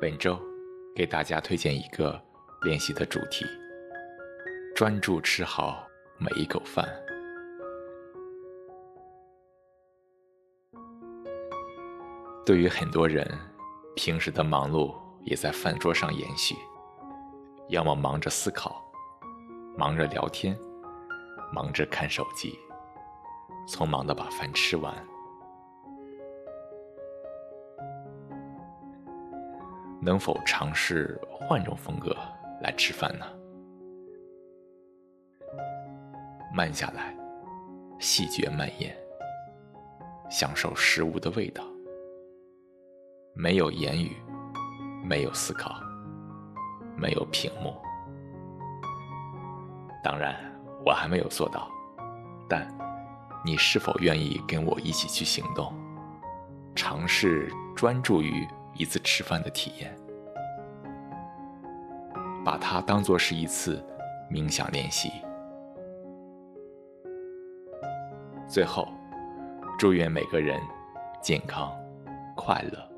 本周给大家推荐一个练习的主题：专注吃好每一口饭。对于很多人，平时的忙碌也在饭桌上延续，要么忙着思考，忙着聊天，忙着看手机，匆忙的把饭吃完。能否尝试换种风格来吃饭呢？慢下来，细嚼慢咽，享受食物的味道。没有言语，没有思考，没有屏幕。当然，我还没有做到，但你是否愿意跟我一起去行动，尝试专注于一次吃饭的体验，把它当做是一次冥想练习。最后，祝愿每个人健康快乐。